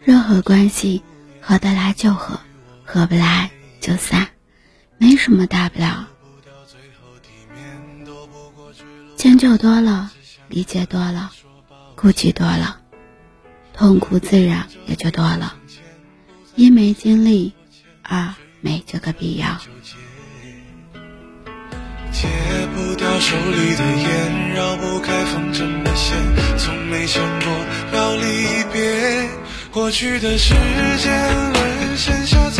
任何关系，合得来就合，合不来就散，没什么大不了。迁就多了，理解多了，顾忌多了，痛苦自然也就多了。一没精力，二没这个必要。戒不掉手里的烟，绕不开风筝的线，从没想过要离别。过去的时间沦陷下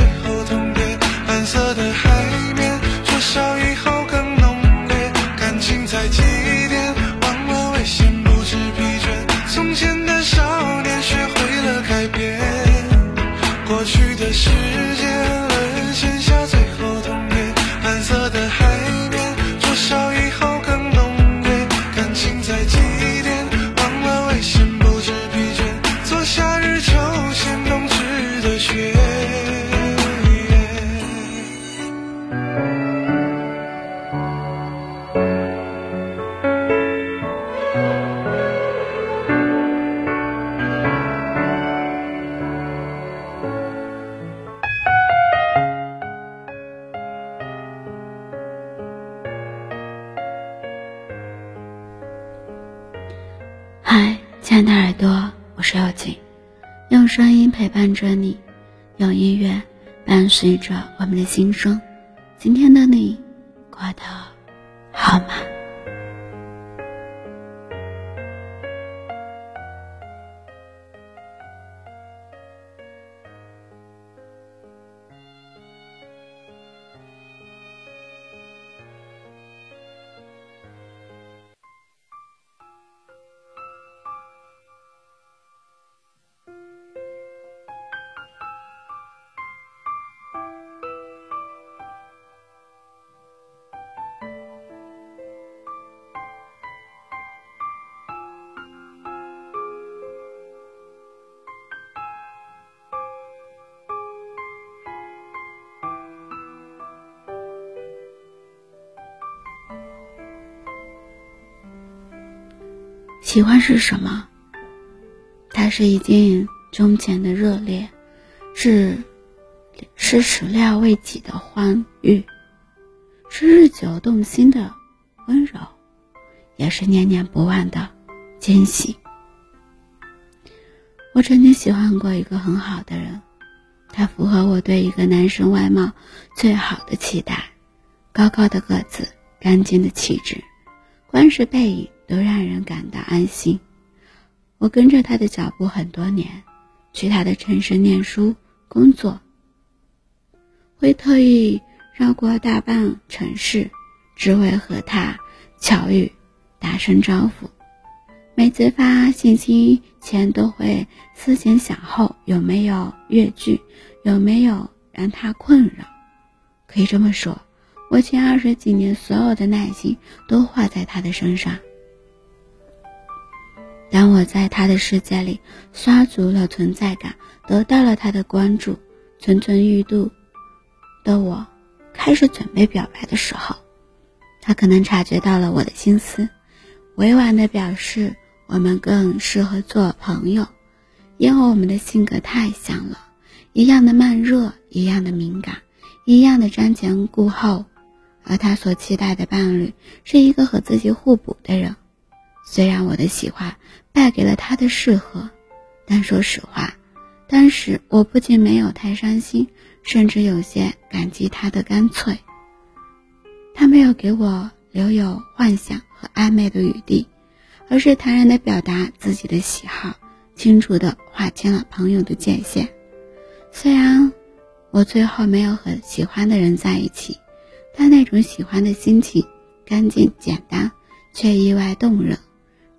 陪伴着你，用音乐伴随着我们的心声。今天的你过得好吗？喜欢是什么？它是一见钟情的热烈，是是始料未及的欢愉，是日久动心的温柔，也是念念不忘的惊喜。我曾经喜欢过一个很好的人，他符合我对一个男生外貌最好的期待：高高的个子，干净的气质，光是背影都让人感到安心。我跟着他的脚步很多年，去他的城市念书、工作，会特意绕过大半城市，只为和他巧遇、打声招呼。每次发信息前都会思前想后，有没有越距，有没有让他困扰。可以这么说，我前二十几年所有的耐心都花在他的身上。当我在他的世界里刷足了存在感，得到了他的关注，蠢蠢欲动的我开始准备表白的时候，他可能察觉到了我的心思，委婉的表示我们更适合做朋友，因为我们的性格太像了，一样的慢热，一样的敏感，一样的瞻前顾后，而他所期待的伴侣是一个和自己互补的人。虽然我的喜欢败给了他的适合，但说实话，当时我不仅没有太伤心，甚至有些感激他的干脆。他没有给我留有幻想和暧昧的余地，而是坦然地表达自己的喜好，清楚地划清了朋友的界限。虽然我最后没有和喜欢的人在一起，但那种喜欢的心情，干净简单，却意外动人。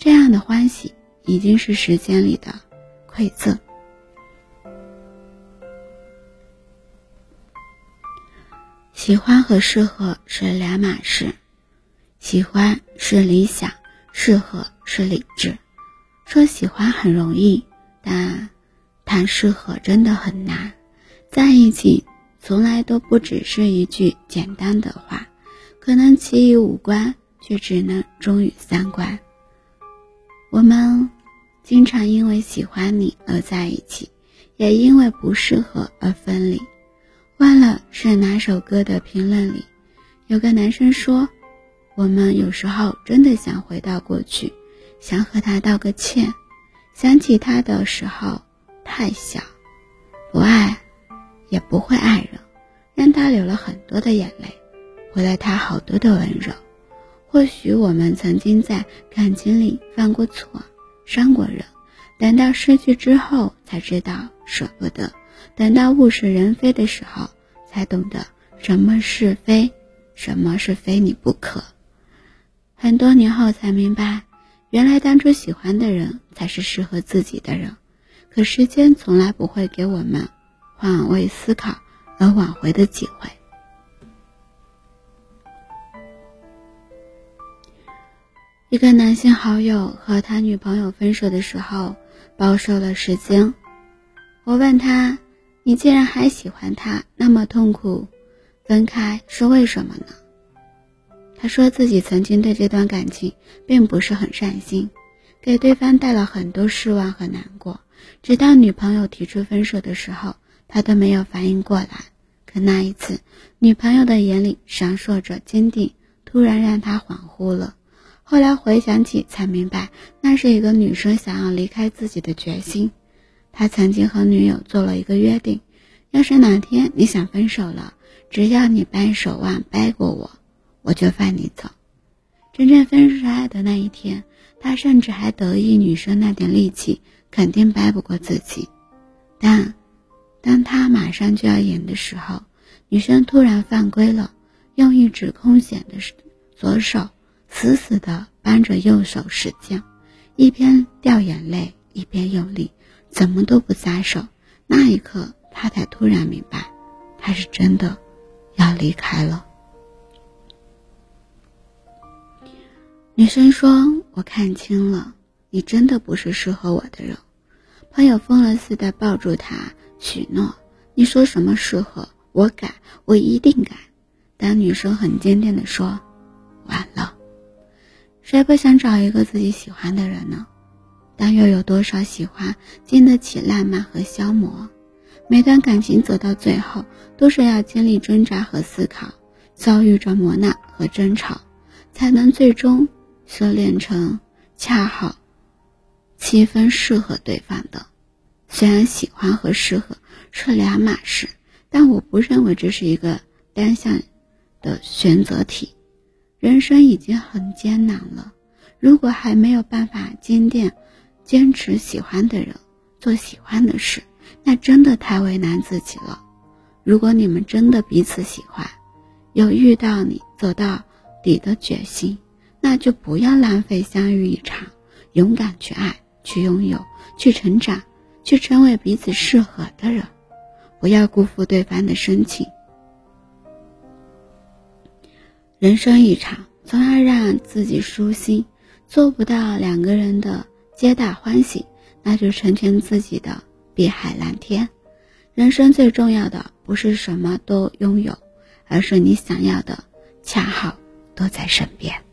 这样的欢喜已经是时间里的馈赠。喜欢和适合是两码事，喜欢是理想，适合是理智。说喜欢很容易，但谈适合真的很难。在一起从来都不只是一句简单的话，可能其余五官却只能忠于三观。我们经常因为喜欢你而在一起，也因为不适合而分离。忘了是哪首歌的评论里，有个男生说：“我们有时候真的想回到过去，想和他道个歉。想起他的时候太小，不爱，也不会爱人，让他流了很多的眼泪，回了他好多的温柔。或许我们曾经在感情里犯过错，伤过人，等到失去之后才知道舍不得。”等到物是人非的时候，才懂得什么是非，什么是非你不可。很多年后才明白，原来当初喜欢的人才是适合自己的人。可时间从来不会给我们换位思考而挽回的机会。一个男性好友和他女朋友分手的时候，暴瘦了十斤。我问他。你既然还喜欢他，那么痛苦分开是为什么呢？他说自己曾经对这段感情并不是很善心，给对方带了很多失望和难过。直到女朋友提出分手的时候，他都没有反应过来。可那一次，女朋友的眼里闪烁着坚定，突然让他恍惚了。后来回想起，才明白那是一个女生想要离开自己的决心。他曾经和女友做了一个约定，要是哪天你想分手了，只要你掰手腕掰过我，我就放你走。真正分开的那一天，他甚至还得意女生那点力气肯定掰不过自己。但当他马上就要赢的时候，女生突然犯规了，用一指空闲的左手死死地扳着右手使劲，一边掉眼泪一边用力。怎么都不撒手，那一刻他才突然明白，他是真的要离开了。女生说：“我看清了，你真的不是适合我的人。”朋友疯了似的抱住他，许诺：“你说什么适合我改，我一定改。”但女生很坚定的说：“晚了，谁不想找一个自己喜欢的人呢？”但又有多少喜欢经得起浪漫和消磨？每段感情走到最后，都是要经历挣扎和思考，遭遇着磨难和争吵，才能最终修炼成恰好七分适合对方的。虽然喜欢和适合是两码事，但我不认为这是一个单向的选择题。人生已经很艰难了，如果还没有办法坚定。坚持喜欢的人，做喜欢的事，那真的太为难自己了。如果你们真的彼此喜欢，有遇到你走到底的决心，那就不要浪费相遇一场，勇敢去爱，去拥有，去成长，去成为彼此适合的人，不要辜负对方的深情。人生一场，总要让自己舒心，做不到两个人的。皆大欢喜，那就成全自己的碧海蓝天。人生最重要的不是什么都拥有，而是你想要的恰好都在身边。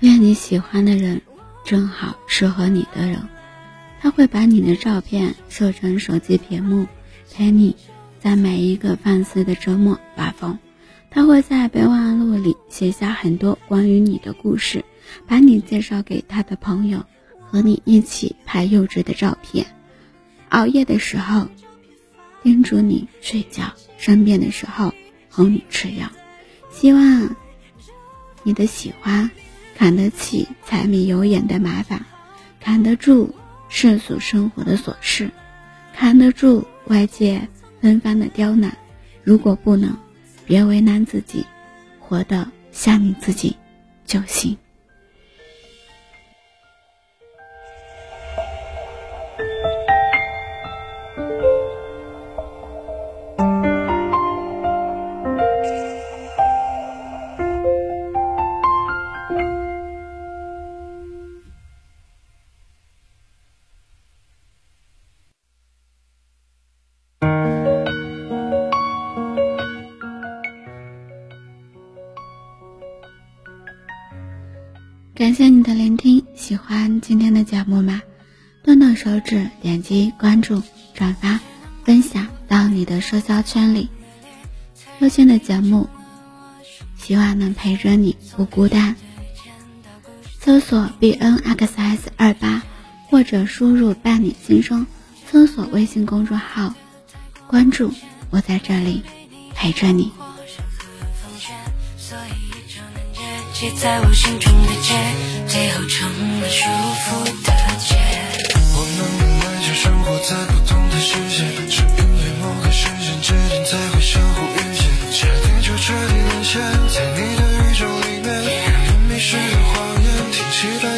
愿你喜欢的人正好适合你的人，他会把你的照片设成手机屏幕，陪你在每一个放肆的周末发疯。他会在备忘录里写下很多关于你的故事，把你介绍给他的朋友，和你一起拍幼稚的照片。熬夜的时候，叮嘱你睡觉；生病的时候，哄你吃药。希望你的喜欢扛得起柴米油盐的麻烦，扛得住世俗生活的琐事，扛得住外界纷繁的刁难。如果不能，别为难自己，活得像你自己就行。的聆听，喜欢今天的节目吗？动动手指，点击关注、转发、分享到你的社交圈里。优心的节目，希望能陪着你不孤单。搜索 b n x s 二八，或者输入“伴你心声”，搜索微信公众号，关注我，在这里陪着你。系在我心中的结，最后成了束缚的结。我们本来就生活在不同的世界，是因为某个时间节点才会相互遇见。差点就彻底沦陷在你的宇宙里面，让人迷失的谎言，听起来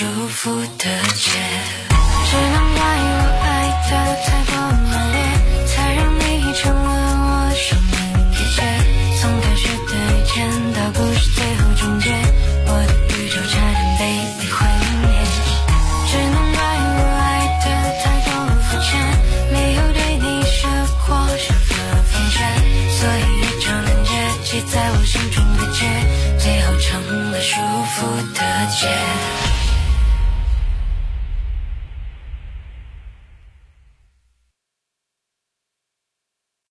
束缚的结。只能